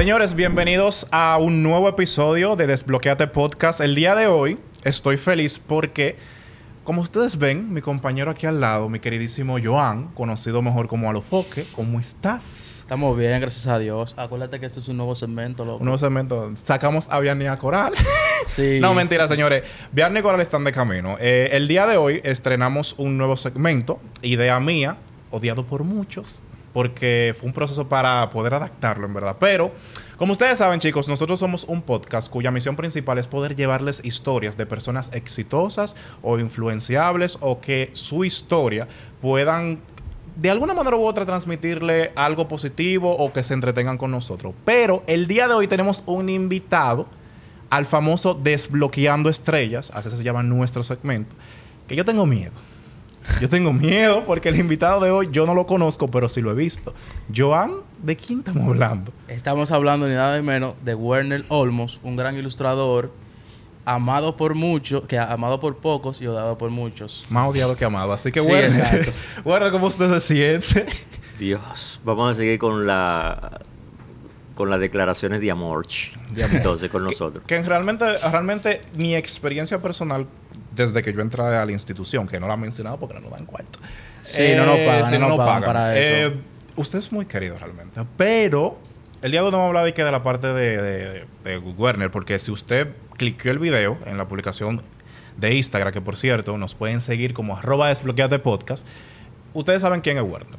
Señores, bienvenidos a un nuevo episodio de Desbloqueate Podcast. El día de hoy estoy feliz porque, como ustedes ven, mi compañero aquí al lado, mi queridísimo Joan, conocido mejor como Alofoque, ¿cómo estás? Estamos bien, gracias a Dios. Acuérdate que este es un nuevo segmento, loco. Un nuevo segmento. Sacamos a Vianney Coral. Sí. no, mentira, señores. Vianney y Coral están de camino. Eh, el día de hoy estrenamos un nuevo segmento, idea mía, odiado por muchos, porque fue un proceso para poder adaptarlo, en verdad. Pero, como ustedes saben, chicos, nosotros somos un podcast cuya misión principal es poder llevarles historias de personas exitosas o influenciables o que su historia puedan de alguna manera u otra transmitirle algo positivo o que se entretengan con nosotros. Pero el día de hoy tenemos un invitado al famoso Desbloqueando Estrellas, así se llama nuestro segmento, que yo tengo miedo. Yo tengo miedo porque el invitado de hoy yo no lo conozco, pero sí lo he visto. Joan, ¿de quién estamos hablando? Estamos hablando ni nada de menos de Werner Olmos, un gran ilustrador, amado por muchos, que amado por pocos y odiado por muchos. Más odiado que amado. Así que, Sí, bueno, exacto. bueno, ¿cómo usted se siente? Dios, vamos a seguir con la con las declaraciones de amor. Entonces, con nosotros. Que realmente, realmente mi experiencia personal desde que yo entré a la institución, que no la he mencionado porque no nos dan cuarto. Sí, no nos pagan, no nos pagan para eso. Eh, usted es muy querido realmente, pero el día de hoy no vamos a hablar de que de la parte de, de, de Werner, porque si usted cliqueó el video en la publicación de Instagram, que por cierto nos pueden seguir como arroba desbloqueate podcast, ustedes saben quién es Werner.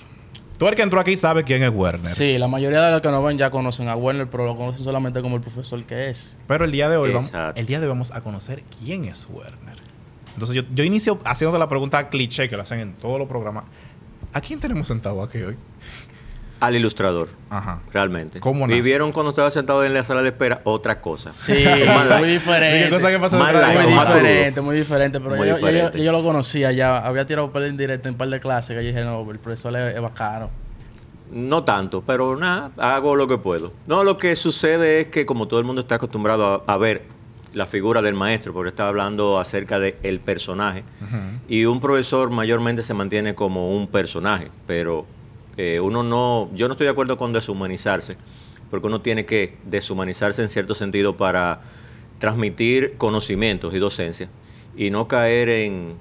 Tú el que entró aquí sabe quién es Werner. Sí, la mayoría de los que nos ven ya conocen a Werner, pero lo conocen solamente como el profesor que es. Pero el día de hoy, vamos, el día de hoy vamos a conocer quién es Werner. Entonces yo, yo inicio haciendo la pregunta cliché que lo hacen en todos los programas. ¿A quién tenemos sentado aquí hoy? Al ilustrador, Ajá. realmente. ¿Cómo nace? Vivieron cuando estaba sentado en la sala de espera otra cosa. Sí, muy diferente. ¿Qué cosa que de la Muy diferente, muy diferente. Pero Muy yo, diferente. yo- yo lo conocía ya. Había tirado papel en directo en un par de clases que yo dije, no, el profesor es, es bacano. No tanto, pero nada, hago lo que puedo. No, lo que sucede es que como todo el mundo está acostumbrado a, a ver la figura del maestro, porque está hablando acerca del personaje, y un profesor mayormente se mantiene como un personaje, pero eh, uno no, yo no estoy de acuerdo con deshumanizarse, porque uno tiene que deshumanizarse en cierto sentido para transmitir conocimientos y docencia, y no caer en,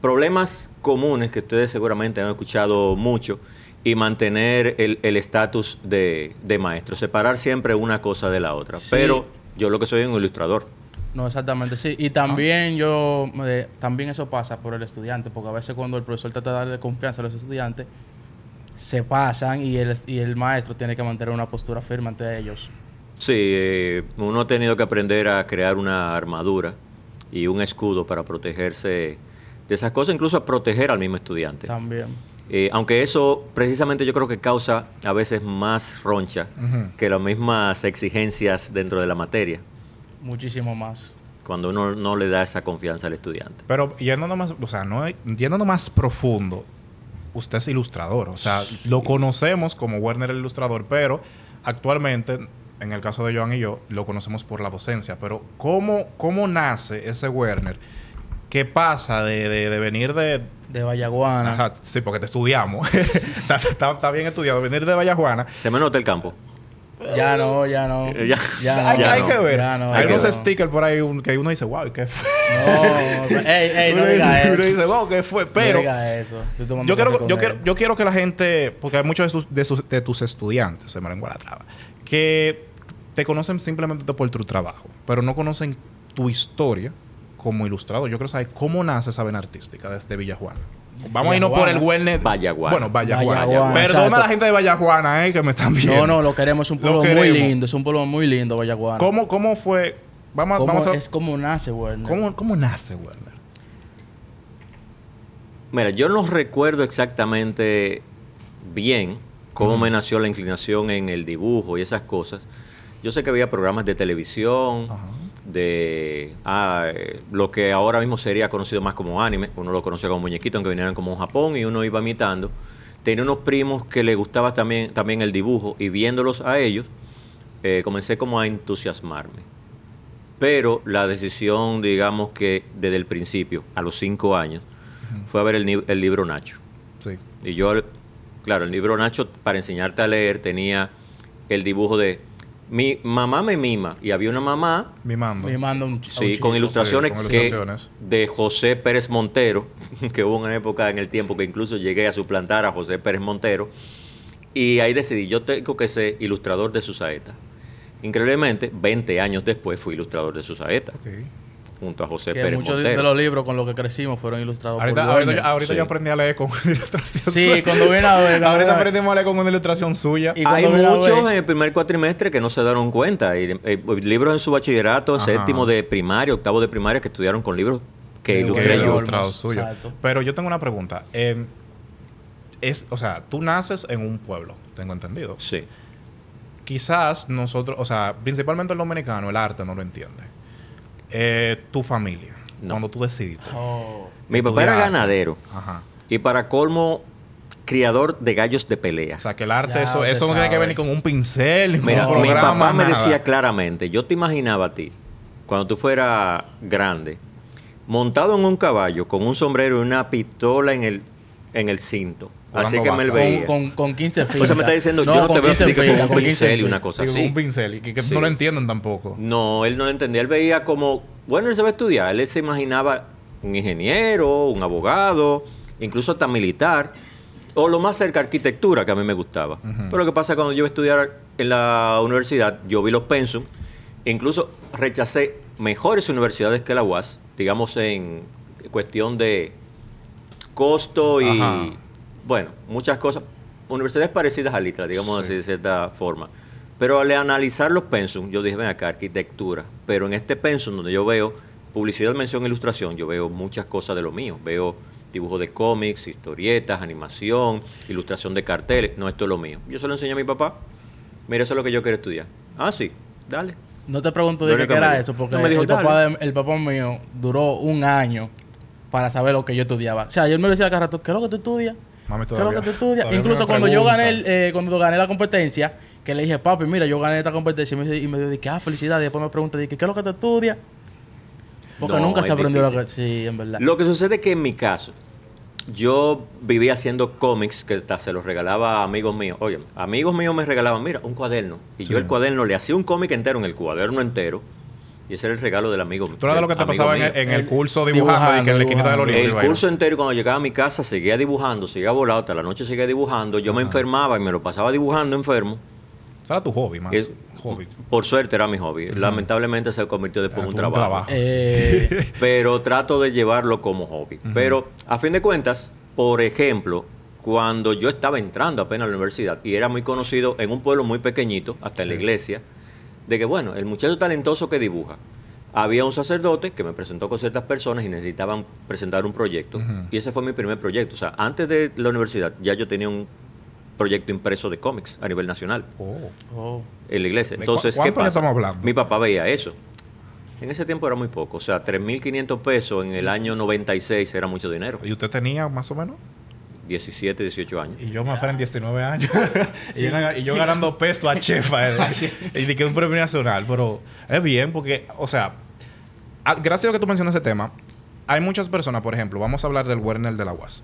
problemas comunes que ustedes seguramente han escuchado mucho y mantener el el estatus de, de maestro, separar siempre una cosa de la otra. Sí. Pero yo lo que soy es un ilustrador. No, exactamente, sí. Y también yo, eh, también eso pasa por el estudiante, porque a veces cuando el profesor trata de darle confianza a los estudiantes, se pasan y el, y el maestro tiene que mantener una postura firme ante ellos. Sí, eh, uno ha tenido que aprender a crear una armadura y un escudo para protegerse de esas cosas, incluso a proteger al mismo estudiante. También. Eh, aunque eso precisamente yo creo que causa a veces más roncha que las mismas exigencias dentro de la materia, Muchísimo más. cuando uno no le da esa confianza al estudiante. Pero yendo más, o sea, no yendo más profundo, usted es ilustrador. O sea, lo conocemos como Werner el ilustrador, pero actualmente, en el caso de Joan y yo, lo conocemos por la docencia. Pero ¿cómo, cómo nace ese Werner? ¿Qué pasa de, de- de venir de... De Vallaguana. Ajá, sí, porque te estudiamos. está, está- está bien estudiado. Venir de Vallajuana. Se me nota el campo. Ya no, ya no. Eh, ya. Ya hay no. hay no. que ver. Ya no, hay unos no. stickers por ahí un- que uno dice, wow, ¿qué fue? No, ey, ey, no Uno diga dice- eso. uno dice, wow, ¿qué fue? Pero... no diga eso. Yo quiero, yo, quiero, yo quiero que la gente, porque hay muchos de, tus- de sus- de tus estudiantes, se me lengua la traba, que te conocen simplemente por tu trabajo, pero no conocen tu historia como ilustrador. Yo quiero saber cómo nace esa vena artística desde Villajuana. Vamos a irnos por el. Werner. Vallaguana. Bueno, Vallajuana. Vallaguana, Perdona a la gente de Vallajuana, eh, que me están viendo. No, no, lo queremos. Es un Lo pueblo muy lindo. Es un pueblo muy lindo, Vallaguana. ¿Cómo, ¿Cómo fue? Vamos, a- ¿Cómo vamos a... es como nace, Werner? ¿cómo, cómo nace Werner? Mira, yo no recuerdo exactamente bien cómo me nació la inclinación en el dibujo y esas cosas. Yo sé que había programas de televisión, Ajá. De ah, eh, lo que ahora mismo sería conocido más como anime. Uno lo conocía como muñequito, aunque vinieran como un Japón y uno iba imitando. Tenía unos primos que le gustaba también, también el dibujo y viéndolos a ellos, eh, comencé como a entusiasmarme. Pero la decisión, digamos que desde el principio, a los cinco años, fue a ver el, el libro Nacho. Sí. Y yo, claro, el libro Nacho, para enseñarte a leer, tenía el dibujo de Mi mamá me mima y había una mamá Mimando. Me manda un, un Sí, chico. con ilustraciones, Sí, con que- ilustraciones. de José Pérez Montero, que hubo una época en el tiempo que incluso llegué a suplantar a José Pérez Montero. Y ahí decidí, yo tengo que ser ilustrador de su saeta. Increíblemente, 20 años después fui ilustrador de su saeta, Ok. Junto a José Que Pérez muchos de los libros con los que crecimos fueron ilustrados Ahorita, por ahorita, ahorita Sí. yo aprendí a leer con una ilustración Sí, suya. cuando vine a ver, Ahorita verdad. aprendimos a leer con una ilustración suya. Y Hay muchos en el primer cuatrimestre que no se dieron cuenta. Y, eh, libros en su bachillerato, Ajá. séptimo de primaria, octavo de primaria, que estudiaron con libros que ilustré yo. Olmos, ilustrado suyo. exacto. Pero yo tengo una pregunta. Eh, es, o sea, tú naces en un pueblo, tengo entendido. Sí. Quizás nosotros, o sea, principalmente el dominicano, el arte no lo entiende. Eh, tu familia, No. cuando tú decidiste. Oh. Mi papá era ganadero. Ajá. Y para colmo, criador de gallos de pelea. O sea, que el arte, Ya eso, eso no tiene que ver ni con un pincel, ni Mira, mi programa, papá me decía claramente, yo te imaginaba a ti, cuando tú fueras grande, montado en un caballo, con un sombrero y una pistola en el, en el cinto. Así que me lo vaca. veía. Con, con, con 15 fichas. o sea, me está diciendo, No, yo no te veo 15 así que con un con 15 pincel y una cosa así. un pincel, y que, que Sí. no lo entienden tampoco. No, él no lo entendía. Él veía como, bueno, él se va a estudiar. Él se imaginaba un ingeniero, un abogado, incluso hasta militar, o lo más cerca, arquitectura, que a mí me gustaba. Pero lo que pasa cuando yo iba a estudiar en la universidad, yo vi los pensum, incluso rechacé mejores universidades que la UAS, digamos en cuestión de costo y, Ajá. Bueno, muchas cosas. Universidades parecidas a Litra, digamos así, de cierta forma. Pero al analizar los pensum, yo dije, ven acá, arquitectura. Pero en este pensum donde yo veo publicidad, mención, ilustración, yo veo muchas cosas de lo mío. Veo dibujo de cómics, historietas, animación, ilustración de carteles. No, esto es lo mío. Yo se lo enseñé a mi papá. Mira, eso es lo que yo quiero estudiar. Ah, sí, dale. No te pregunto de qué era eso, porque No me dijo, el, papá de- el papá mío duró un año para saber lo que yo estudiaba. O sea, yo me lo decía cada rato, ¿qué es lo que tú estudias? Mami, ¿Qué es lo todavía- que tú estudias? todavía Incluso cuando yo gané el- eh, cuando gané la competencia, que le dije, papi, mira, yo gané esta competencia y me, y me dijo, ah, felicidades. Y después me pregunta, dije, ¿qué es lo que tú estudias? Porque No, nunca se aprendió lo que... Sí, en verdad. Lo que sucede es que en mi caso, yo vivía haciendo cómics que hasta se los regalaba a amigos míos. Oye, amigos míos me regalaban, mira, un cuaderno. Y yo el cuaderno le hacía un cómic entero en el cuaderno entero. Y ese era el regalo del amigo Tú eras de lo que te pasaba en, el- en el El- curso dibujando, y que en la esquinita de los dibujando. libros. El curso entero, cuando llegaba a mi casa, seguía dibujando, seguía volado, hasta la noche seguía dibujando. Yo me enfermaba y me lo pasaba dibujando enfermo. Ese era tu hobby, más. Es- hobby. Por suerte era mi hobby. Lamentablemente se convirtió después en un trabajo. Eh, pero trato de llevarlo como hobby. Pero a fin de cuentas, por ejemplo, cuando yo estaba entrando apenas a la universidad y era muy conocido en un pueblo muy pequeñito, hasta en la iglesia, de que bueno, el muchacho talentoso que dibuja. Había un sacerdote que me presentó con ciertas personas y necesitaban presentar un proyecto. Y ese fue mi primer proyecto. O sea, antes de la universidad ya yo tenía un proyecto impreso de cómics a nivel nacional Oh. oh. en la iglesia. ¿De Entonces, cu- ¿qué pasa? estamos hablando? Mi papá veía eso. En ese tiempo era muy poco, o sea, 3.500 pesos en el año 96 era mucho dinero. ¿Y usted tenía más o menos? 17, 18 años. Y yo me en 19 años. y, yo, y yo ganando peso a chefa. eh, y de que un premio nacional. Pero es bien porque, o sea, a- gracias a que tú mencionas ese tema, hay muchas personas, por ejemplo, vamos a hablar del Werner de la UAS.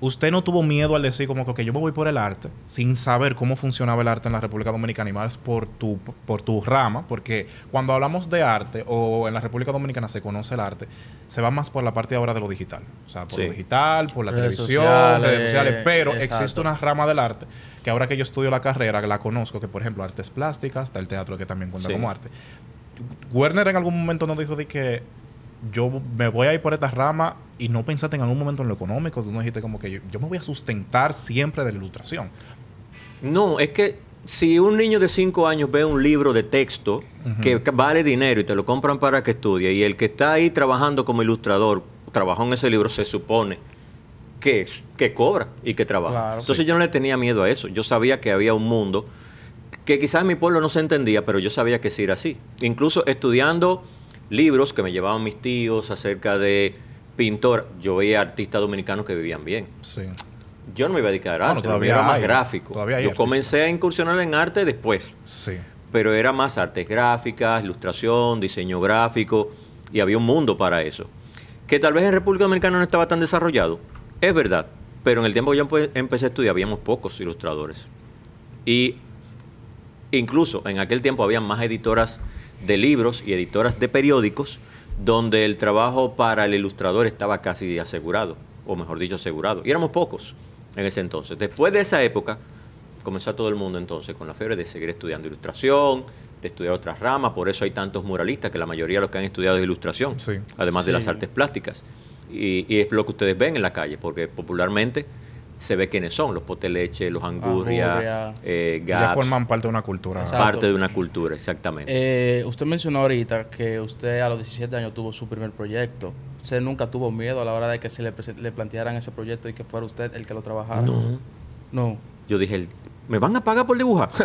Usted no tuvo miedo al decir como que "Ok, yo me voy por el arte sin saber cómo funcionaba el arte en la República Dominicana y más por tu, por tu rama, porque cuando hablamos de arte o en la República Dominicana se conoce el arte, se va más por la parte ahora de lo digital. O sea, por Sí. lo digital, por la Redes televisión, sociales, redes sociales, pero exacto. existe una rama del arte que ahora que yo estudio la carrera, la conozco, que por ejemplo artes plásticas, está el teatro que también cuenta Sí. como arte. Werner en algún momento nos dijo de que yo me voy a ir por esta rama y no pensaste en algún momento en lo económico, tú no dijiste como que yo, yo me voy a sustentar siempre de la ilustración. No, es que si un niño de 5 años ve un libro de texto que vale dinero y te lo compran para que estudie, y el que está ahí trabajando como ilustrador, trabajó en ese libro, se supone que, es- que cobra y que trabaja. Claro. Entonces yo no le tenía miedo a eso. Yo sabía que había un mundo que quizás en mi pueblo no se entendía, pero yo sabía que sí era así. Incluso estudiando libros que me llevaban mis tíos acerca de pintor, yo veía artistas dominicanos que vivían bien. Sí. Yo no me iba a dedicar a Bueno, arte, todavía era más gráfico. todavía yo comencé a incursionar en arte después, Sí. pero era más artes gráficas, ilustración, diseño gráfico, y había un mundo para eso. Que tal vez en República Dominicana no estaba tan desarrollado, es verdad, pero en el tiempo que yo empe- empecé a estudiar habíamos pocos ilustradores. Y Incluso en aquel tiempo había más editoras de libros y editoras de periódicos donde el trabajo para el ilustrador estaba casi asegurado, o mejor dicho, asegurado. Y éramos pocos en ese entonces. Después de esa época, comenzó todo el mundo entonces con la fiebre de seguir estudiando ilustración, de estudiar otras ramas, por eso hay tantos muralistas, que la mayoría de los que han estudiado es ilustración, Sí. además de las artes plásticas. Y, y es lo que ustedes ven en la calle, porque popularmente se ve quiénes son, los poteleche, los angurria, Angurria. eh, Ya forman parte de una cultura. Exacto. parte de una cultura, exactamente. Eh, usted mencionó ahorita que usted a los 17 años tuvo su primer proyecto. ¿Usted nunca tuvo miedo a la hora de que se le, le plantearan ese proyecto y que fuera usted el que lo trabajara? no, No. yo dije, ¿me van a pagar por dibujar?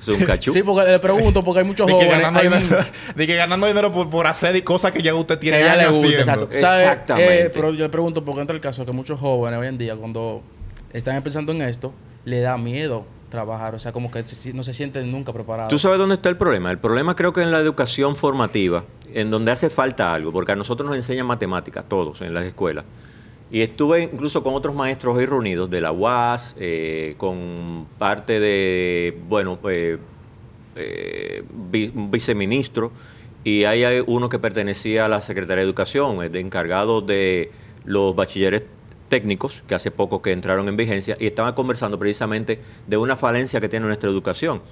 es un cachú. Sí, porque le pregunto, porque hay muchos De que, jóvenes... ganando hay dinero, de que ganando dinero por, por hacer cosas que ya usted tiene que a ella le años gusta. Exactamente. Eh, pero yo le pregunto, porque entra el caso que muchos jóvenes hoy en día, cuando están pensando en esto, le da miedo trabajar. O sea, como que no se sienten nunca preparados. ¿Tú sabes dónde está el problema? El problema creo que en la educación formativa, en donde hace falta algo, porque a nosotros nos enseñan matemáticas, todos, en las escuelas. Y estuve incluso con otros maestros hoy reunidos de la UAS, eh, con parte de, bueno, eh, eh, viceministro, y ahí hay uno que pertenecía a la Secretaría de Educación, de encargado de los bachilleres técnicos, que hace poco que entraron en vigencia, y estaban conversando precisamente de una falencia que tiene nuestra educación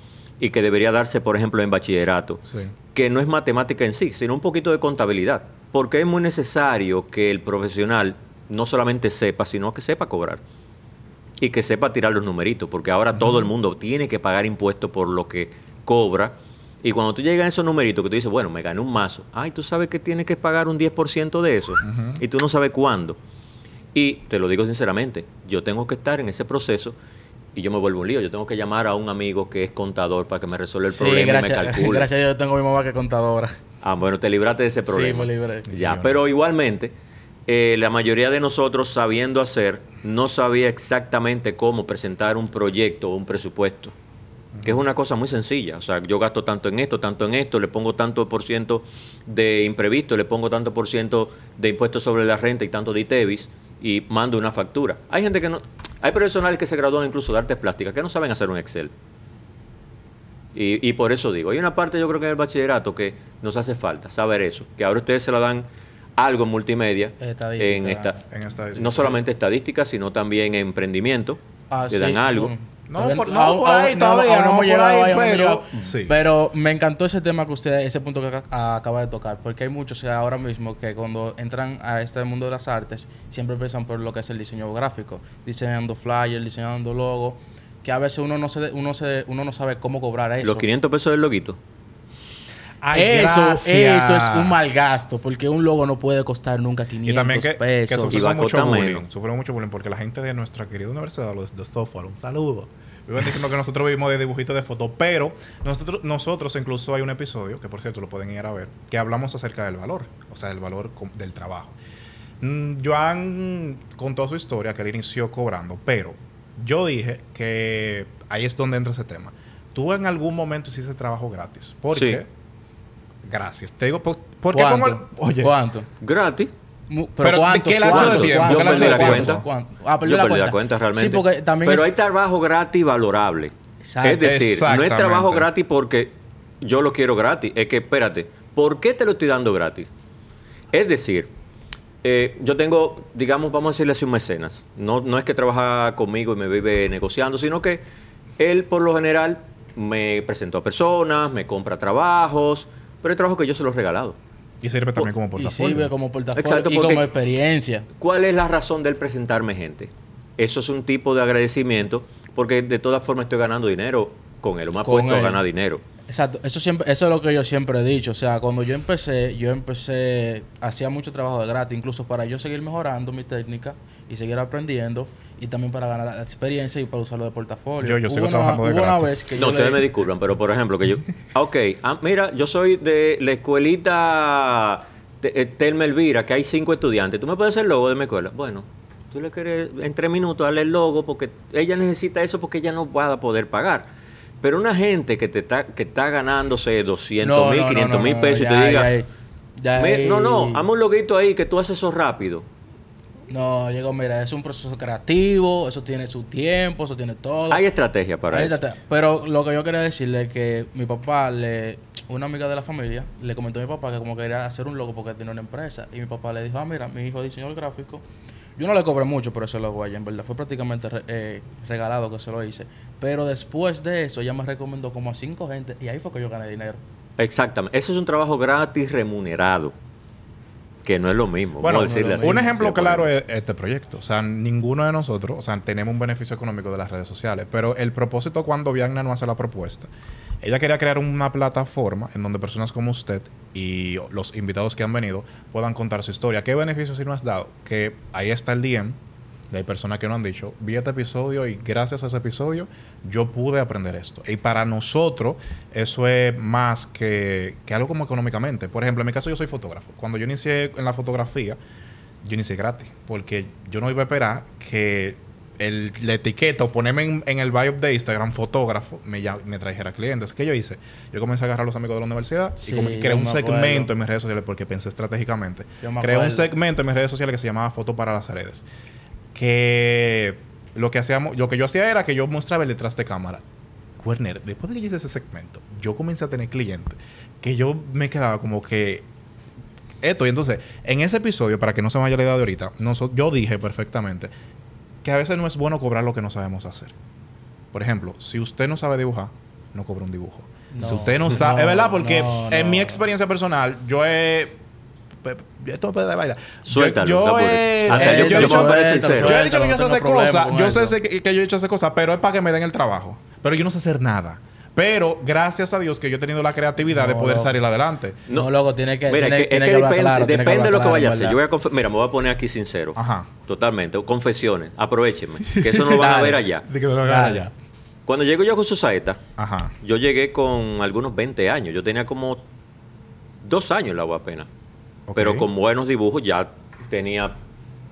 y que debería darse, por ejemplo, en bachillerato, Sí. que no es matemática en sí, sino un poquito de contabilidad, porque es muy necesario que el profesional no solamente sepa, sino que sepa cobrar y que sepa tirar los numeritos, porque ahora todo el mundo tiene que pagar impuestos por lo que cobra. Y cuando tú llegas a esos numeritos que tú dices, bueno, me gané un mazo, ay, tú sabes que tienes que pagar un 10% de eso y tú no sabes cuándo. Y te lo digo sinceramente, yo tengo que estar en ese proceso y yo me vuelvo un lío. Yo tengo que llamar a un amigo que es contador para que me resuelva el Sí, problema y me gracias, calcule. gracias yo tengo mi mamá que es contadora. Ah, bueno, te libraste de ese Sí, problema. me libré. Ya, Sí, pero igualmente, eh, la mayoría de nosotros sabiendo hacer, no sabía exactamente cómo presentar un proyecto o un presupuesto. Que es una cosa muy sencilla. O sea, yo gasto tanto en esto, tanto en esto, le pongo tanto por ciento de imprevisto, le pongo tanto por ciento de impuestos sobre la renta y tanto de ITEVIS y mando una factura. Hay gente que no. Hay profesionales que se gradúan incluso de artes plásticas que no saben hacer un Excel. Y, y por eso digo, hay una parte yo creo que en el bachillerato que nos hace falta saber eso, que ahora ustedes se la dan algo en multimedia, Estadística. en esta, En estadística, no sí. solamente estadística, sino también emprendimiento, Ah, le sí, dan algo. mm. No, Todavía- por- no, aún- por ahí aún- todavía, no no por llegado ahí, no pero-. Sí. Pero me encantó ese tema que usted, ese punto que ac- acaba de tocar, porque hay muchos ahora mismo que cuando entran a este mundo de las artes siempre empiezan por lo que es el diseño gráfico, diseñando flyers, diseñando logos, que a veces uno no se, uno se, uno no sabe cómo cobrar eso. Los 500 pesos del loguito. Ay, eso, gracias. eso es un mal gasto, porque un logo no puede costar nunca 500 Y también que, que pesos. Y va mucho bullying. Sufrimos mucho bullying porque la gente de nuestra querida universidad, los de software, un saludo. Viven diciendo que nosotros vivimos de dibujitos de fotos, pero nosotros, nosotros incluso hay un episodio, que por cierto lo pueden ir a ver, que hablamos acerca del valor, o sea, del valor del trabajo. Mm, Joan contó su historia, que él inició cobrando, pero yo dije que ahí es donde entra ese tema. Tú en algún momento hiciste trabajo gratis. ¿Por Sí. Gracias. Te digo, ¿por, por qué ¿Cuánto? pongo el- Oye, ¿Cuánto? Gratis. Pero, Pero, ¿cuántos? ¿qué lapso de tiempo? Yo perdí la cuenta. Ah, Yo la perdí cuenta. la cuenta realmente. Sí, porque también Pero es- hay trabajo gratis valorable. Exacto. Es decir, no es trabajo gratis porque yo lo quiero gratis. Es que, espérate, ¿por qué te lo estoy dando gratis? Es decir, eh, yo tengo, digamos, vamos a decirle así un mecenas. No, no es que trabaja conmigo y me vive negociando, sino que él, por lo general, me presentó a personas, me compra trabajos, pero hay trabajo que yo se los he regalado. y sirve también como Y portafolio. sirve como portafolio Exacto, y como experiencia. ¿Cuál es la razón de él presentarme gente? Eso es un tipo de agradecimiento porque de todas formas estoy ganando dinero con él, o me ha puesto a ganar dinero. Exacto, eso siempre, eso es lo que yo siempre he dicho. O sea, cuando yo empecé, yo empecé, hacía mucho trabajo de gratis, incluso para yo seguir mejorando mi técnica y seguir aprendiendo, y también para ganar experiencia y para usarlo de portafolio. Yo- yo sigo una- trabajando de hubo una gratis. vez que No, yo ustedes le- me disculpan, pero por ejemplo, que yo. Ah, Ok, ah, mira, yo soy de la escuelita eh, Telma Elvira, que hay cinco estudiantes. ¿Tú me puedes hacer el logo de mi escuela? Bueno, tú le quieres en tres minutos darle el logo porque ella necesita eso porque ella no va a poder pagar. Pero una gente que te está, que está ganándose 200 No, mil, no, no, 500 mil pesos y te diga, ya, ya "Mi- hay- no, no, hazme un loguito ahí que tú haces eso rápido. No, llegó, mira, es un proceso creativo, eso tiene su tiempo, eso tiene todo. Hay estrategia para eso. Pero lo que yo quería decirle es que mi papá, le, una amiga de la familia, le comentó a mi papá que como quería hacer un logo porque tenía una empresa. Y mi papá le dijo, ah, mira, mi hijo es diseñador gráfico. Yo no le cobré mucho por ese logo a ella, en verdad. Fue prácticamente eh, regalado que se lo hice. Pero después de eso, ella me recomendó como a cinco gente y ahí fue que yo gané dinero. Exactamente. Eso es un trabajo gratis remunerado. Que no es lo mismo. Bueno, decirle así. un ejemplo Sí, claro es este proyecto. O sea, ninguno de nosotros, o sea, tenemos un beneficio económico de las redes sociales. Pero el propósito cuando Viagna no hace la propuesta, ella quería crear una plataforma en donde personas como usted y los invitados que han venido puedan contar su historia. ¿Qué beneficio sí nos has dado? Que ahí está el DM. De Hay personas que nos han dicho, vi este episodio y gracias a ese episodio yo pude aprender esto. Y para nosotros eso es más que, que algo como económicamente. Por ejemplo, en mi caso yo soy fotógrafo. Cuando yo inicié en la fotografía, yo inicié gratis. Porque yo no iba a esperar que el, la etiqueta o ponerme en, en el bio de Instagram fotógrafo me, ya- me trajera clientes. ¿Qué yo hice? Yo comencé a agarrar a los amigos de la universidad Sí, y como creé un segmento en mis redes sociales porque pensé estratégicamente. Creé un segmento en mis redes sociales que se llamaba Foto para las redes. Que lo que hacíamos, lo que yo hacía era que yo mostraba el detrás de cámara. Werner, después de que yo hice ese segmento, yo comencé a tener clientes que yo me quedaba como que esto. Y entonces, en ese episodio, para que no se me vaya la idea de ahorita, noso- yo dije perfectamente que a veces no es bueno cobrar lo que no sabemos hacer. Por ejemplo, si usted no sabe dibujar, no cobra un dibujo. No. si usted no sabe... No, es verdad, porque no, en no. mi experiencia personal, yo he... Esto puede de bailar. Suéltalo, Yo, Hasta eh, yo- he yo a yo he dicho que yo sé No hacer cosas. Yo eso. sé que, que yo he hecho hacer cosas, pero es para que me den el trabajo. Pero yo no sé hacer nada. Pero gracias a Dios que yo he tenido la creatividad de No, poder loco. salir adelante. No, loco, tiene que, Mira, tiene, que, es tiene que que depende, claro, tiene que depende de lo que vaya a hacer. Yo voy a Mira, me voy a poner aquí sincero. Ajá. Totalmente. Confesiones. Aprovechenme. Que eso no lo van a ver allá. De que me lo Dale. allá. Cuando llego yo con su saeta, Ajá. yo llegué con algunos 20 años. Yo tenía como dos años en la agua apenas. Pero con buenos dibujos ya tenía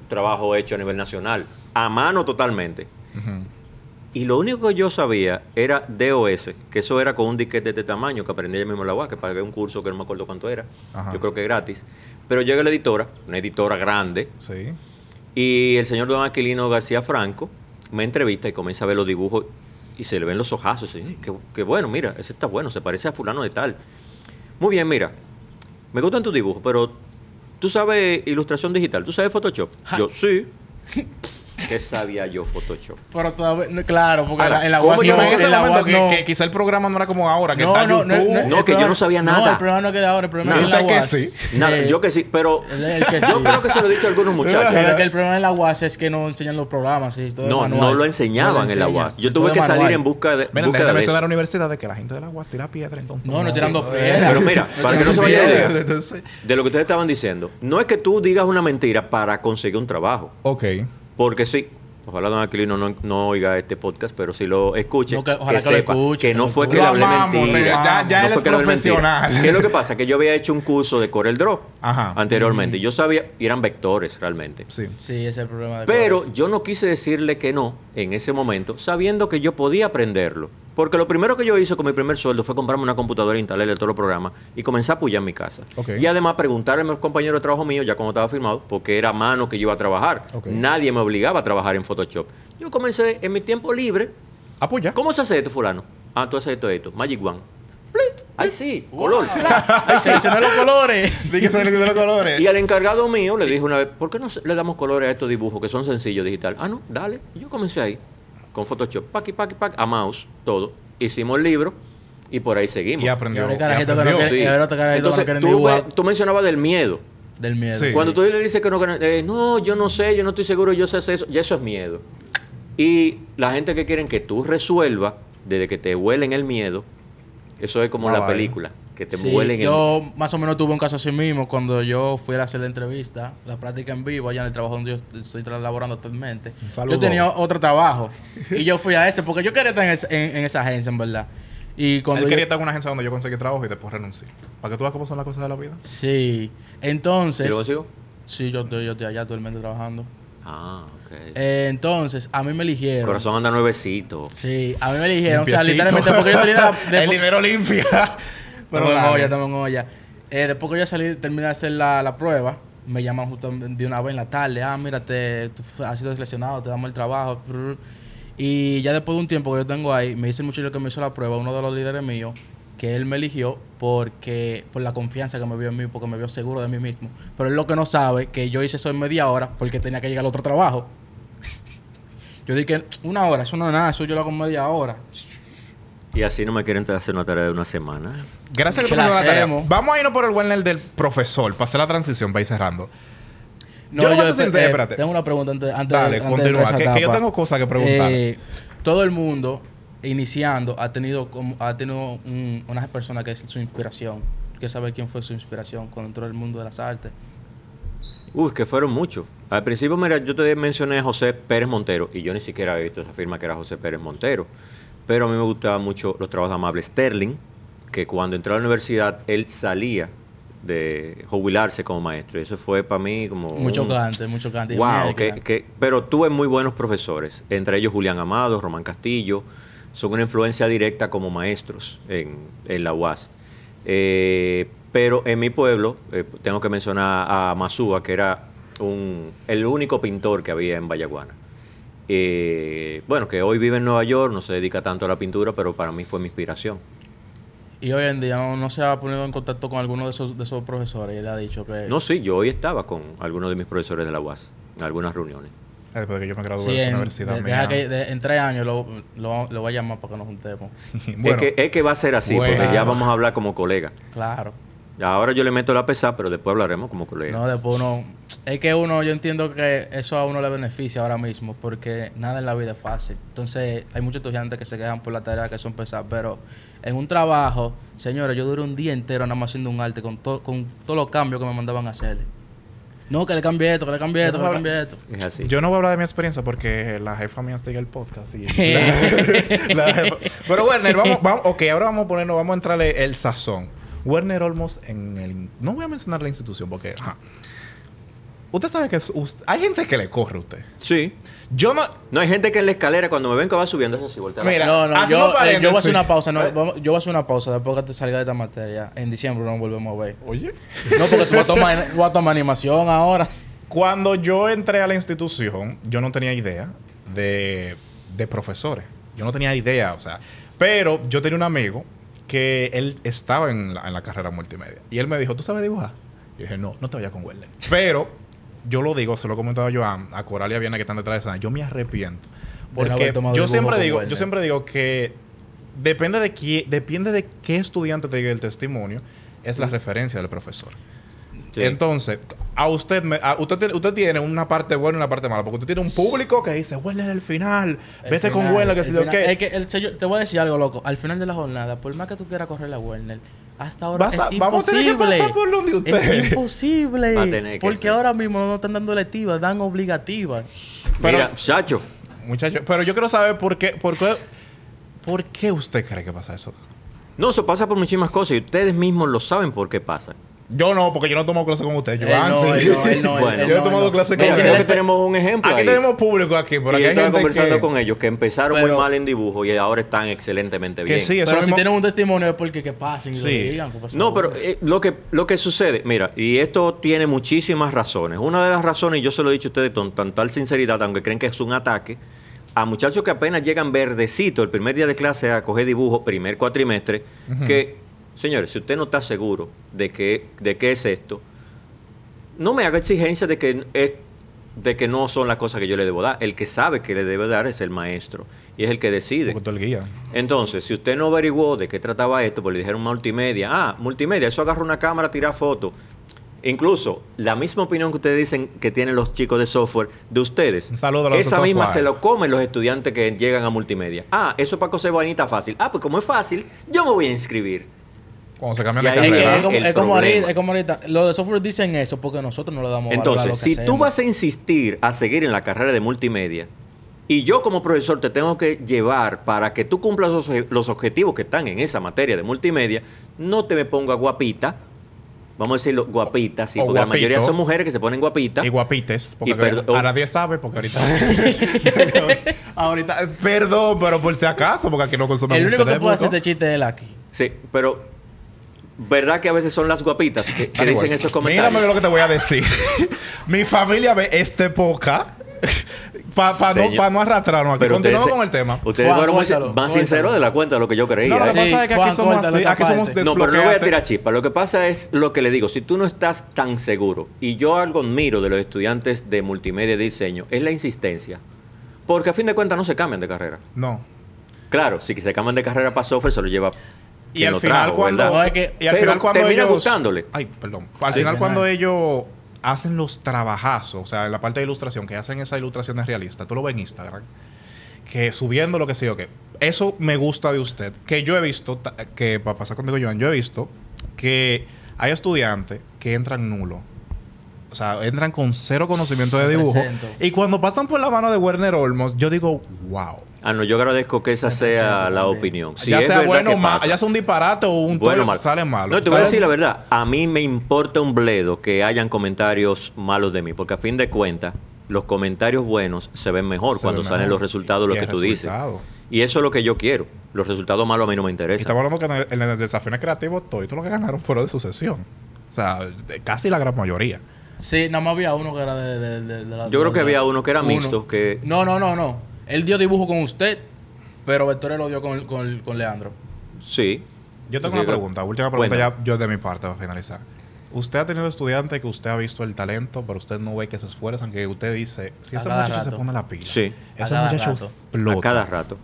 trabajo hecho a nivel nacional. A mano totalmente. Y lo único que yo sabía era DOS, que eso era con un disquete de este tamaño que aprendí yo mismo en la UAS, que pagué un curso que no me acuerdo cuánto era. Ajá. Yo creo que gratis. Pero llega la editora, una editora grande, Sí. y el señor don Aquilino García Franco me entrevista y comienza a ver los dibujos y se le ven los ojazos. Y, "Ay, qué, qué bueno, mira, ese está bueno, se parece a fulano de tal. Muy bien, mira, me gustan tus dibujos, pero tú sabes ilustración digital, tú sabes Photoshop. Yo, sí. ¿Qué sabía yo Photoshop? Pero todavía, no, claro, porque Ahora, en la- en la ¿cómo UAS yo no, en en UAS que, no. que quizá el programa no era como ahora, que No, está no, YouTube. no, No, que yo no sabía No, nada. el problema no es que de ahora, el problema Nada. es que en la Usted que UAS. sí. Nada, eh, yo que sí, pero el- el que yo sí. creo que se lo he dicho a algunos muchachos. Pero que el problema en la UAS es que no enseñan los programas y todo No, manual. no lo enseñaban No en la. UAS. Yo tuve que salir en busca de, búsqueda déjame de en la universidad de que la gente de la UAS tira piedra, entonces. No, no tirando Sí. piedra. Pero mira, para que no se vaya la idea de lo que ustedes estaban diciendo, no es que tú digas una mentira para conseguir un trabajo. Ok. Porque sí, ojalá don Aquilino no, no oiga este podcast, pero si lo escuche, No, que- ojalá que sepa escuche, que no fue que le hablé mentira. ya- ya no él fue es que profesional. ¿Qué es lo que pasa? Que yo había hecho un curso de Corel Draw Ajá. anteriormente. y Yo sabía, y eran vectores realmente. Sí. Sí, ese es el problema. de Pero yo no quise decirle que no en ese momento, sabiendo que yo podía aprenderlo. Porque lo primero que yo hice con mi primer sueldo fue comprarme una computadora, instalarle todos los programas y comencé a apoyar en mi casa. Y además preguntarle a mis compañeros de trabajo mío, ya cuando estaba firmado, porque era mano que yo iba a trabajar. Nadie me obligaba a trabajar en Photoshop. Yo comencé en mi tiempo libre. Apoya. ¿Cómo se hace esto, fulano? Ah, tú haces esto, esto. Magic One. Ay, sí, color. Ay, sí. Seleccioné los colores. Los colores. Y al encargado mío le dije una vez, ¿por qué no se- le damos colores a estos dibujos que son sencillos digital? Ah, no, dale. Y yo comencé ahí, con Photoshop, paqui, paqui, paqui, a mouse, todo. Hicimos el libro y por ahí seguimos. Y aprendió. Y aprendió. Entonces, tú, tú mencionabas del miedo. Del miedo. Sí. Cuando tú le dices que no, que no, eh, no, yo no sé, yo no estoy seguro, yo sé hacer eso, ya eso es miedo. Y la gente que quieren que tú resuelvas, desde que te huelen el miedo, eso es como Ah, la vale. película, que te Sí, el yo más o menos tuve un caso así mismo cuando yo fui a hacer la entrevista, la práctica en vivo allá en el trabajo donde yo estoy laborando actualmente. Yo tenía otro trabajo y yo fui a este porque yo quería estar en, esa- en- en esa agencia, en verdad. Y cuando Él yo- quería estar en una agencia donde yo conseguí trabajo y después renuncié. Para que tú veas cómo son las cosas de la vida. Sí. Entonces... ¿Y luego sigo? Sí, yo estoy, yo estoy allá actualmente trabajando. Ah, ok. Eh, entonces, a mí me eligieron. Corazón anda nuevecito. Sí, a mí me eligieron. O sea, literalmente porque yo salí de la... de- el dinero limpia. Pero Pero en olla, estamos en olla. Eh, después que yo salí, terminé de hacer la, la prueba, me llaman justo de una vez en la tarde. Ah, mírate, tú has sido seleccionado, te damos el trabajo. Y ya después de un tiempo que yo tengo ahí, me dice el muchacho que me hizo la prueba, uno de los líderes míos, que él me eligió porque por la confianza que me vio en mí, porque me vio seguro de mí mismo. Pero él lo que no sabe, que yo hice eso en media hora porque tenía que llegar al otro trabajo. yo dije, una hora, eso no es nada, eso yo lo hago en media hora. Y así no me quieren hacer una tarea de una semana. Gracias que la tarea. Vamos a irnos por el Werner del profesor para hacer la transición, para ir cerrando. No, Yo no yo sincero, eh, espérate. tengo una pregunta antes, antes Dale, de, antes de continúa, que- que yo tengo cosas que preguntar. Eh, todo el mundo, iniciando, ha tenido como- ha tenido un- unas personas que es su inspiración. Que saber quién fue su inspiración cuando entró al mundo de las artes. Uy, que fueron muchos. Al principio, mira, yo te mencioné a José Pérez Montero y yo ni siquiera había visto esa firma que era José Pérez Montero. Pero a mí me gustaban mucho los trabajos de Amable Sterling, que cuando entró a la universidad él salía de jubilarse como maestro. Y eso fue para mí como... Mucho un- cante, mucho cante. Wow, Mierda. que, que- pero tuve muy buenos profesores, entre ellos Julián Amado, Román Castillo, son una influencia directa como maestros en, en la UAS. Eh, pero en mi pueblo, eh, tengo que mencionar a Masúa, que era un, el único pintor que había en Vallaguana. Eh, bueno, que hoy vive en Nueva York, no se dedica tanto a la pintura, pero para mí fue mi inspiración. Y hoy en día no, no se ha ponido en contacto con alguno de esos, de esos profesores. Y él ha dicho que... No, sí, yo hoy estaba con algunos de mis profesores de la UAS, en algunas reuniones. Después de que yo me gradué Sí, de la en, universidad. de- mía. deja que de- en tres años lo, lo, lo voy a llamar para que nos juntemos. bueno, es, que, es que va a ser así, Bueno. porque ya vamos a hablar como colegas. Claro. Ahora yo le meto la pesada, pero después hablaremos como colegas. No, después uno... Es que uno, yo entiendo que eso a uno le beneficia ahora mismo, porque nada en la vida es fácil. Entonces, hay muchos estudiantes que se quejan por la tarea que son pesadas, pero en un trabajo, señores, yo duré un día entero nada más haciendo un arte con, to- con todos los cambios que me mandaban a hacer. No, que le cambie esto, que le cambie esto, que le cambie esto. Es así. yo no voy a hablar de mi experiencia porque la jefa mía sigue el podcast. y- la- la jefa- Pero Werner, vamos, vamos, ok, ahora vamos a ponernos, vamos a entrarle el sazón. Werner Olmos en el... No voy a mencionar la institución porque... ajá. Usted sabe que es- hay gente que le corre a usted. Sí. Yo no... No hay gente que en la escalera cuando me ven que va subiendo eso así voltea. la- Mira, no, no, yo, eh, yo voy a hacer una pausa. No, vamos- yo voy a hacer una pausa después que te salga de esta materia. En diciembre no nos volvemos a ver. Oye. No, porque tú vas a tomar, vas a tomar animación ahora. Cuando yo entré a la institución, yo no tenía idea de, de profesores. Yo no tenía idea, o sea. Pero yo tenía un amigo que él estaba en la, en la carrera multimedia. Y él me dijo, ¿tú sabes dibujar? Yo dije, no, no te vayas con Werner. Pero yo lo digo, se lo he comentado yo a, a Coral y a Viana que están detrás de esa. Yo me arrepiento. No Porque yo siempre digo, Werner. yo siempre digo que depende de quién, depende de qué estudiante te diga el testimonio, es la referencia del profesor. Sí. Entonces, a usted, me- a usted, tiene- usted tiene una parte buena y una parte mala. Porque usted tiene un público que dice, Werner el final. El Vete con Werner, que si lo que. Es que el sello- te voy a decir algo, loco. Al final de la jornada, por más que tú quieras correr la Werner, hasta ahora Vas a- es vamos a tener que imposible. pasar por donde usted. Es imposible. Va a tener que porque ser. ahora mismo no están dando lectivas, dan obligativas. Mira, chacho. Muchacho, pero yo quiero saber por qué, por qué, por qué usted cree que pasa eso. No, eso pasa por muchísimas cosas y ustedes mismos lo saben por qué pasa. Yo no, porque yo no tomo clases con usted. Yo, Él ah, no, sí. él no, él no, Bueno. él Yo he tomado clases con tiene aquí tenemos un ejemplo Aquí ahí. tenemos público aquí, y aquí yo hay estaba gente conversando que, con ellos que empezaron Pero- muy mal en dibujo y ahora están excelentemente que bien. sí, eso Pero si tienen un testimonio es porque que pasen y lo Sí. digan. pues, por No, pero eh, lo, que, lo que sucede, mira, y esto tiene muchísimas razones. Una de las razones, y yo se lo he dicho a ustedes con tan tal sinceridad, aunque creen que es un ataque, a muchachos que apenas llegan verdecito el primer día de clase a coger dibujo, primer cuatrimestre, que, señores, si usted no está seguro de qué de qué es esto, no me haga exigencia de que es de que no son las cosas que yo le debo dar. El que sabe que le debe dar es el maestro y es el que decide. El guía. Entonces, si usted no averiguó de qué trataba esto, pues le dijeron multimedia. Ah, multimedia, eso agarra una cámara, tira fotos. Incluso, la misma opinión que ustedes dicen que tienen los chicos de software de ustedes. Un saludo a los de Esa misma se lo comen los estudiantes que llegan a multimedia. Ah, eso es para coser bonita fácil. Ah, pues como es fácil, yo me voy a inscribir. Cuando se cambian de Es, carrera. es como, es ahorita, es como ahorita. Los de software dicen eso porque nosotros no le damos valor a Entonces, lo que si tú vas a insistir a seguir en la carrera de multimedia y yo como profesor te tengo que llevar para que tú cumplas los, los objetivos que están en esa materia de multimedia, no te me ponga guapita, vamos a decirlo guapita, sí, O porque la mayoría son mujeres que se ponen guapitas. Y guapites. Porque Y perdo- ahora nadie sabe, porque ahorita. ahorita. Perdón, pero por si acaso, porque aquí no consumimos El único que puede hacer este chiste es él aquí. Sí, pero ¿Verdad que a veces son las guapitas que, que dicen esos comentarios? Mírame lo que te voy a decir. Mi familia ve este poca para no, pa no arrastrarnos aquí. Pero Continuamos con el tema. Ustedes Juan, fueron cuéntalo, más cuéntalo. sinceros de la cuenta de lo que yo creía. No, lo que Sí, pasa es que Juan, aquí somos cuéntalo así, esa aquí somos parte. No, pero no voy a tirar chispa. Lo que pasa es lo que le digo. Si tú no estás tan seguro, y yo algo admiro de los estudiantes de multimedia y de diseño, es la insistencia. Porque a fin de cuentas no se cambian de carrera. No. Claro, si se cambian de carrera para software, se lo lleva. Y al final trajo, cuando ¿verdad? No, es que- y al Pero final cuando termina ellos gustándole. Ay, perdón. Al Sí, final cuando ellos hacen los trabajazos, o sea, en la parte de ilustración, que hacen esas ilustraciones realistas, tú lo ves en Instagram, que subiendo lo que sé yo, que eso me gusta de usted, que yo he visto, que para pasar contigo, Joan, yo he visto que hay estudiantes que entran nulo. O sea, entran con cero conocimiento de dibujo. Y cuando pasan por la mano de Werner Olmos, yo digo, wow. Ah, no, yo agradezco que esa sea la opinión. Si ya es sea verdad bueno que o malo, ya sea un disparate o un Bueno, malo. sale malo. No, te voy a decir la verdad. A mí me importa un bledo que hayan comentarios malos de mí, porque a fin de cuentas, los comentarios buenos se ven mejor Se cuando salen mejor. los resultados, lo Y que tú dices. Y eso es lo que yo quiero. Los resultados malos a mí no me Y interesan. estamos hablando que en el, en el desafío creativo, todo lo que ganaron fueron de sucesión. O sea, de- casi la gran mayoría. Sí, nada más había uno que era de, de- de- de la... Yo creo que de- había uno que era uno. mixto, que- No, no, no, no. Él dio dibujo con usted, pero Vectoria lo dio con, con, con Leandro. Sí. Yo tengo una pregunta, última pregunta ya yo de mi parte para finalizar. Usted ha tenido estudiantes que usted ha visto el talento, pero usted no ve que se esfuerzan, que usted dice, si A ese muchacho se pone la pila, Sí. Ese cada muchacho rato. explota. A cada rato.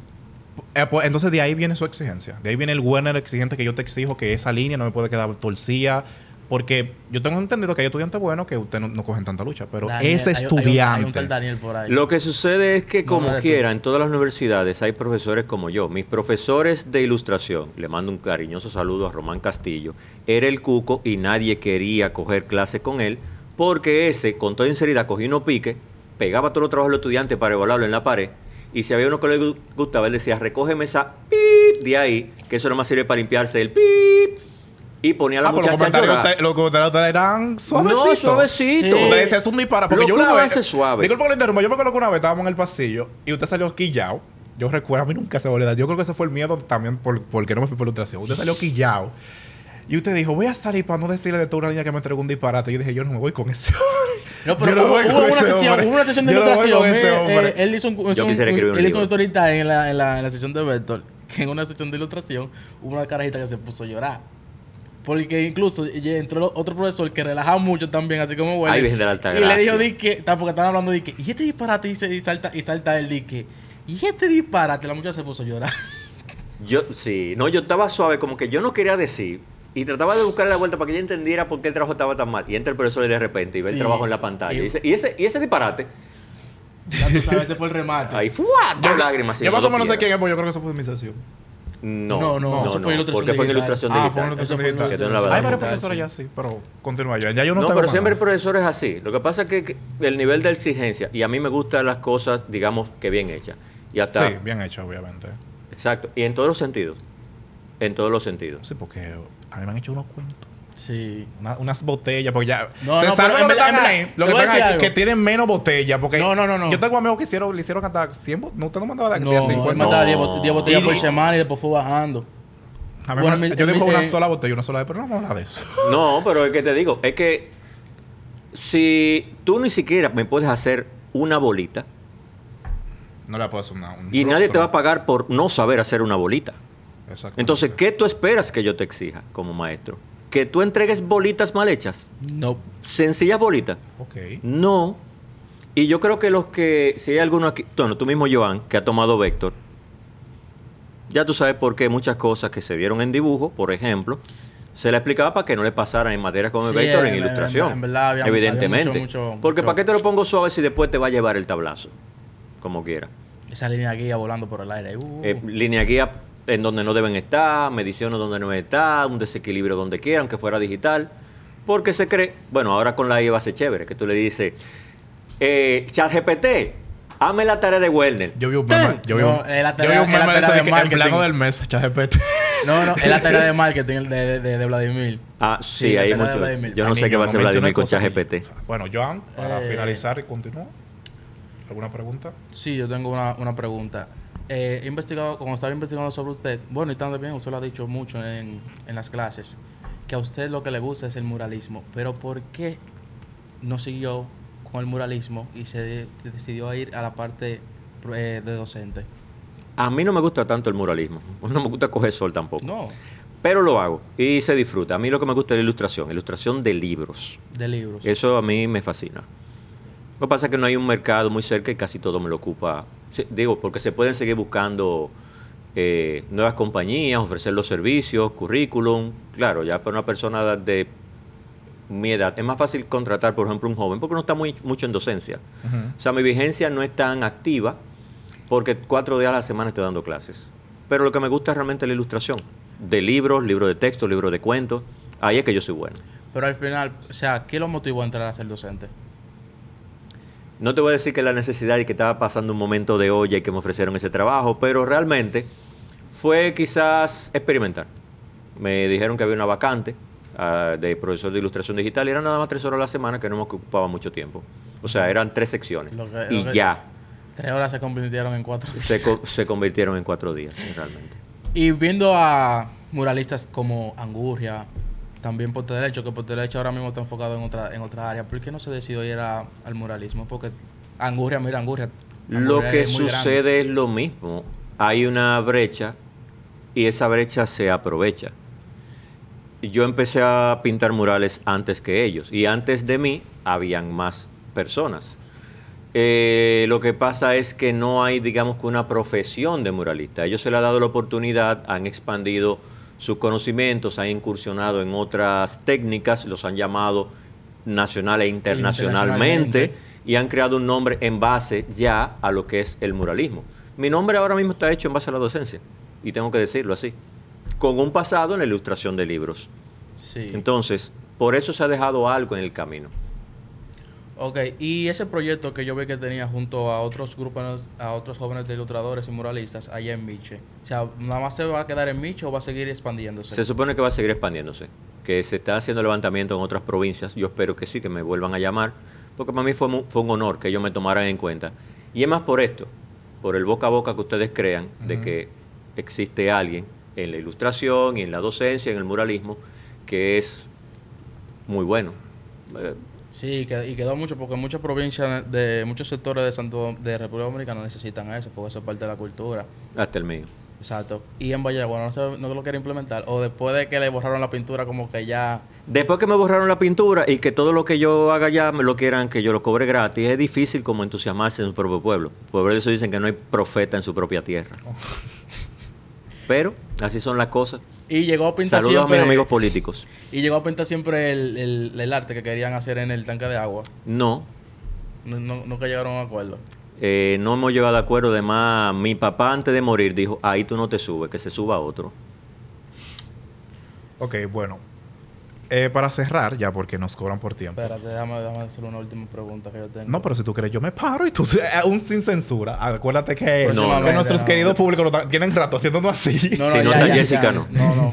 Eh, pues, entonces de ahí viene su exigencia. De ahí viene el Werner exigente que yo te exijo que esa línea no me puede quedar torcida. Porque yo tengo entendido que hay estudiantes buenos que usted no, no cogen tanta lucha. Pero Daniel, ese hay- hay un- estudiante. Hay un, tal Daniel por ahí. Lo que sucede es que No, como no tú. quiera, en todas las universidades hay profesores como yo. Mis profesores de ilustración, le mando un cariñoso saludo a Román Castillo, era el cuco y nadie quería coger clases con él porque ese, con toda sinceridad, cogía unos piques, pegaba todos los trabajos de los estudiantes para evaluarlo en la pared y si había uno que le gu- gustaba, él decía, recógeme esa pip de ahí, que eso nomás sirve para limpiarse el pip y ponía a la Ah, los muchacha a comentarios, usted- los comentarios de usted eran suavecitos. No, suavecito. Sí. Usted dice, es un disparate. Porque Lo yo que una vez... hace suave. Disculpa que lo interrumpa. Yo me acuerdo que una vez estábamos en el pasillo y usted salió quillao. Yo recuerdo, a mí nunca se me olvida. Yo creo que ese fue el miedo también por, porque no me fui por ilustración. Usted salió quillao. Y usted dijo, voy a salir para no decirle de toda una niña que me entregó un disparate. Y yo dije, yo no me voy con ese No, pero no hubo, una hombre. hubo una sección de no ilustración. eh, eh, él hizo un, un- quisiera escribir un él hizo un libro. story time en la, en, la, en la sección de Vector, que en una sección de ilustración hubo una carajita que se puso a llorar. Porque incluso entró otro profesor que relajaba mucho también, así como bueno. Y le dijo, Gracia. di que, ta- porque estaban hablando de que, y este disparate, y, se- y salta, y salta él, di que, y este disparate, la muchacha se puso a llorar. Yo, sí, no, yo estaba suave, como que yo no quería decir. Y trataba de buscarle la vuelta para que ella entendiera por qué el trabajo estaba tan mal. Y entra el profesor y de repente y ve Sí. el trabajo en la pantalla. Y- Y, dice, y ese, y ese disparate. ya tú sabes, ese fue el remate. Ahí, ¡fua! Dos lágrimas. Yo más o menos sé quién es, porque yo creo que eso fue mi sesión. No, No, no, eso fue ilustración porque fue en digital. ilustración Ah, fue en ilustración Eso fue digital. Que la Hay varios profesores sí. ya así, pero continúa yo. Ya yo no, No, pero más siempre el nada. profesor es así. Lo que pasa es que que el nivel de exigencia, y a mí me gustan las cosas, digamos, que bien hechas. Y hasta. Sí, bien hecho, obviamente. Exacto. Y en todos los sentidos. En todos los sentidos. Sí, porque a mí me han hecho unos cuentos. Sí. Una- unas botellas, porque ya. No, se no, pero lo en que verdad- están en ahí. verdad, Lo que están decir ahí, que tienen menos botellas. Porque No, no, no, no. Yo tengo amigos que hicieron, le hicieron cantar 100 bo- No, usted no mandaba de No, 10, él 50. mandaba 10 No. bot- 10 botellas Y- por semana y después fue bajando. A mí Bueno, me- mi- yo digo una eh, sola botella, una sola vez, pero no vamos a hablar de eso. No, pero es que te digo, es que si tú ni siquiera me puedes hacer una bolita No le puedo hacer una. un y nadie te va a pagar por no saber hacer una bolita. Exactamente. Entonces, ¿qué tú esperas que yo te exija como maestro? ¿Que tú entregues bolitas mal hechas? No. ¿Sencillas bolitas? Ok. No. Y yo creo que los que, si hay alguno aquí, bueno, tú mismo, Joan, que ha tomado Vector, ya tú sabes por qué muchas cosas que se vieron en dibujo, por ejemplo, se le explicaba para que no le pasaran en materias como el Sí, Vector en, en- en- ilustración. en verdad había- evidentemente. había mucho- mucho- Porque mucho- ¿para qué te lo pongo suave si después te va a llevar el tablazo? Como quiera. Esa línea guía volando por el aire. Uh. Eh, línea guía en donde no deben estar, mediciones donde no estar, un desequilibrio donde quiera, aunque fuera digital. Porque se cree, bueno, ahora con la IA va a ser chévere, que tú le dices, eh, ChatGPT, hazme la tarea de Werner. Yo vi un meme. Yo vi No, un, es la yo tarea- vi un es la meme de marketing. empleado del mes, ChatGPT. No, no, es la tarea de marketing de, de, de Vladimir. Ah, sí, Sí, hay mucho. Yo no sé qué va a hacer Vladimir con ChatGPT. Bueno, Joan, para Eh. finalizar y continuar. ¿Alguna pregunta? Sí, yo tengo una, una pregunta. Eh, he investigado, como estaba investigando sobre usted, bueno, y también usted lo ha dicho mucho en, en las clases, que a usted lo que le gusta es el muralismo, pero ¿por qué no siguió con el muralismo y se de- decidió a ir a la parte eh, de docente? A mí no me gusta tanto el muralismo. No me gusta coger sol tampoco. No, Pero lo hago y se disfruta. A mí lo que me gusta es la ilustración, ilustración de libros. de libros. Eso a mí me fascina. Lo que pasa es que no hay un mercado muy cerca y casi todo me lo ocupa. Digo, porque se pueden seguir buscando eh, nuevas compañías, ofrecer los servicios, currículum. Claro, ya para una persona de mi edad es más fácil contratar, por ejemplo, un joven porque no está muy, mucho en docencia. O sea, mi vigencia no es tan activa porque cuatro días a la semana estoy dando clases. Pero lo que me gusta es realmente la ilustración. De libros, libros de texto, libros de cuentos. Ahí es que yo soy bueno. Pero al final, o sea, ¿qué lo motivó a entrar a ser docente? No te voy a decir que la necesidad y que estaba pasando un momento de olla y que me ofrecieron ese trabajo, pero realmente fue quizás experimentar. Me dijeron que había una vacante ah, de profesor de ilustración digital y eran nada más tres horas a la semana que no me ocupaba mucho tiempo. O sea, eran tres secciones. Lo que- y lo que- ya Tres horas se convirtieron en cuatro. se, co- se convirtieron en cuatro días, realmente. Y viendo a muralistas como Angurria, también Ponte Derecho, que Ponte Derecho ahora mismo está enfocado en otra, en otra área, ¿por qué no se decidió ir a- al muralismo? Porque Angurria, mira, Angurria. Lo que es muy grande. sucede es lo mismo. Hay una brecha y esa brecha se aprovecha. Yo empecé a pintar murales antes que ellos y antes de mí habían más personas. Eh, lo que pasa es que no hay, digamos que una profesión de muralista. Ellos se les ha dado la oportunidad, han expandido sus conocimientos, han incursionado en otras técnicas, los han llamado nacional e internacionalmente internacionalmente. y han creado un nombre en base ya a lo que es el muralismo. Mi nombre ahora mismo está hecho en base a la docencia, y tengo que decirlo así, con un pasado en la ilustración de libros. Sí. Entonces, por eso se ha dejado algo en el camino. Ok, y ese proyecto que yo vi que tenía junto a otros grupos, a otros jóvenes de ilustradores y muralistas allá en Miche. O sea, ¿nada más se va a quedar en Miche o va a seguir expandiéndose? Se supone que va a seguir expandiéndose, que se está haciendo levantamiento en otras provincias. Yo espero que sí, que me vuelvan a llamar, porque para mí fue, mu- fue un honor que ellos me tomaran en cuenta. Y es más por esto, por el boca a boca que ustedes crean de que existe alguien en la ilustración y en la docencia, en el muralismo, que es muy bueno. Eh, Sí, que- y quedó mucho porque muchas provincias de muchos sectores de Santo de República Dominicana necesitan eso, porque eso es parte de la cultura. hasta el mío. Exacto. Y en Vallaguana no, se- no lo quiere implementar. O después de que le borraron la pintura, como que ya. Después que me borraron la pintura y que todo lo que yo haga ya me lo quieran que yo lo cobre gratis, es difícil como entusiasmarse en su propio pueblo. Por eso dicen que no hay profeta en su propia tierra. Pero así son las cosas. Y llegó a pintar Saludos a siempre. mis amigos políticos. Y llegó a pintar siempre el, el- el arte que querían hacer en el tanque de agua. No, No, no- nunca llegaron a un acuerdo. eh, no hemos llegado de acuerdo. Además, mi papá antes de morir dijo, ahí tú no te subes, que se suba otro. Ok, bueno. Eh, para cerrar, ya porque nos cobran por tiempo. Espérate, déjame, déjame hacer una última pregunta que yo tengo. No, pero si tú quieres, yo me paro y tú, aún sin censura. Acuérdate que, No, que no. nuestros No. queridos públicos tienen rato haciéndonos así. Si no está Jessica, no. No, no.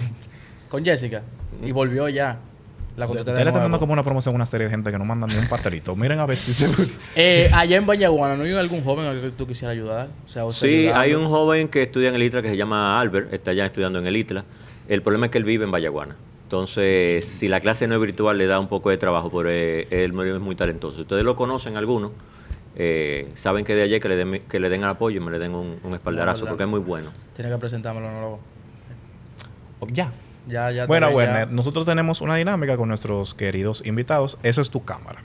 Con Jessica. Y volvió ya. La contraté de nuevo. dando como una promoción a una serie de gente que no mandan ni un pastelito. Miren a ver si se... Eh, allá en Vallaguana, ¿no hay algún joven al que tú quisieras ayudar? O sea, Sí, ayudando. hay un joven que estudia en el ITLA que se llama Albert, está ya estudiando en el ITLA. El problema es que él vive en Vallaguana. Entonces, si la clase no es virtual, le da un poco de trabajo, pero eh, él es muy talentoso. Ustedes lo conocen algunos, eh, saben que de ayer que le den, que le den el apoyo y me le den un, un espaldarazo, porque es muy bueno. Tiene que presentármelo, no lo... ya. Ya, ya. Bueno, Werner, ya. nosotros tenemos una dinámica con nuestros queridos invitados. Esa es tu cámara.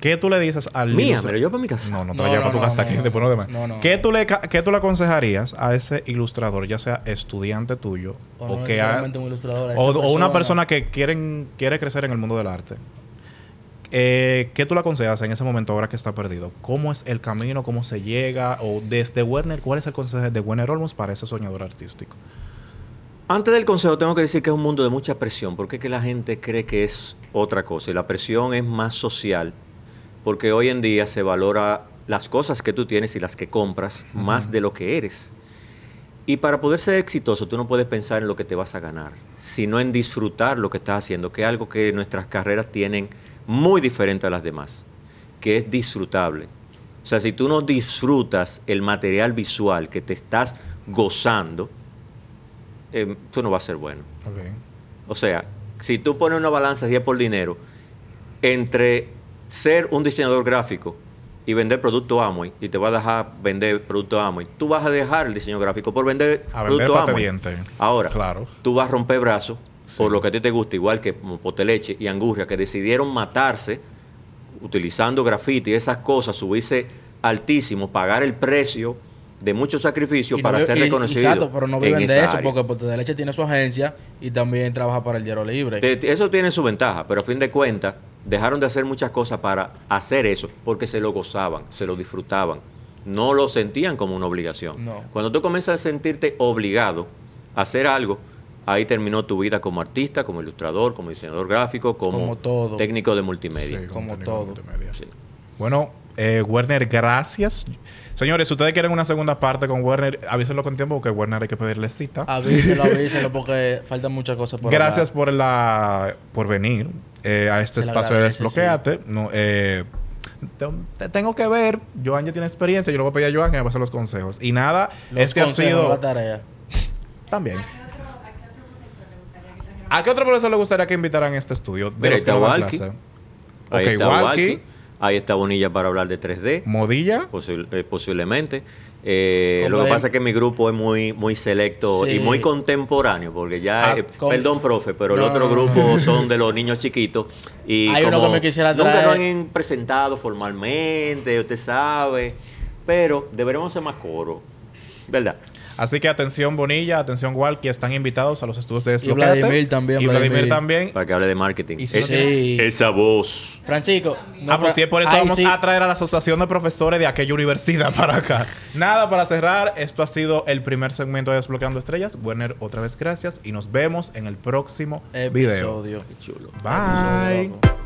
¿Qué tú le dices al Mía, lo llevo para mi casa. No, no te No, la llevas no, para tu no, casa no, aquí, no. después no demás. No, no. ¿Qué, tú le, ¿Qué tú le aconsejarías a ese ilustrador, ya sea estudiante tuyo O, que ha- un ilustrador, a o, esa o una persona que quieren, quiere crecer en el mundo del arte? Eh, ¿Qué tú le aconsejas en ese momento ahora que está perdido? ¿Cómo es el camino? ¿Cómo se llega? O desde Werner, ¿cuál es el consejo de Werner Olmos para ese soñador artístico? Antes del consejo tengo que decir que es un mundo de mucha presión, porque es que la gente cree que es otra cosa y la presión es más social, porque hoy en día se valora las cosas que tú tienes y las que compras más de lo que eres. Y para poder ser exitoso tú no puedes pensar en lo que te vas a ganar, sino en disfrutar lo que estás haciendo, que es algo que nuestras carreras tienen muy diferente a las demás, que es disfrutable. O sea, si tú no disfrutas el material visual que te estás gozando, eh, eso no va a ser bueno. O sea, si tú pones una balanza 10 por dinero, entre ser un diseñador gráfico y vender producto Amway, y te va a dejar vender producto Amway, tú vas a dejar el diseño gráfico por vender A vender producto pate Amway. diente. Ahora, Claro. tú vas a romper brazos por lo que a ti te gusta, igual que Poteleche y Angurria, que decidieron matarse utilizando grafiti y esas cosas, subirse altísimo, pagar el precio de muchos sacrificios Y no para vi- ser y- reconocidos. Exacto, pero no en viven de eso área. porque Puerto de Leche tiene su agencia y también trabaja para el Diario Libre. Te- te- Eso tiene su ventaja, pero a fin de cuentas dejaron de hacer muchas cosas para hacer eso porque se lo gozaban, se lo disfrutaban, no lo sentían como una obligación. No. Cuando tú comienzas a sentirte obligado a hacer algo, ahí terminó tu vida como artista, como ilustrador, como diseñador gráfico, como, Como todo. técnico de multimedia. Sí, como todo. multimedia. Sí. Bueno, eh, Werner, gracias. Señores, si ustedes quieren una segunda parte con Werner, avísenlo con tiempo porque Werner hay que pedirle cita. Avíselo, avíselo porque faltan muchas cosas por Gracias hablar. por la por venir eh, a este Se espacio de Desbloqueate. No, eh, te, te tengo que ver. Joan ya tiene experiencia. Yo le voy a pedir a Joan que me pase los consejos. Y nada, Los es que ha sido... la tarea. También. ¿A qué otro, profesor le gustaría que invitaran a este estudio? De Mira, los que Walkie. Ok, Walkie, ahí está Bonilla para hablar de 3D. Modilla. Eh, posiblemente. Eh, lo que pasa es que mi grupo es muy muy selecto Sí. y muy contemporáneo, porque ya, Ah, eh, con- perdón, profe, pero el No, otro no, no, grupo no. son de los niños chiquitos y Hay uno que me quisiera nunca traer. lo han presentado formalmente, usted sabe, pero deberemos ser más coro, ¿verdad? Así que atención Bonilla, atención Walkie, están invitados a los estudios de Y Desbloqueate. Vladimir también, Y Vladimir, Vladimir. también. Para que hable de marketing. Y no Sí. Esa voz. Francisco. no, ah, pues sí, por eso Ay, vamos sí. a traer a la asociación de profesores de aquella universidad para acá. Nada, para cerrar, esto ha sido el primer segmento de Desbloqueando Estrellas. Werner, otra vez gracias y nos vemos en el próximo video. Episodio. Qué chulo. Bye. Episodio.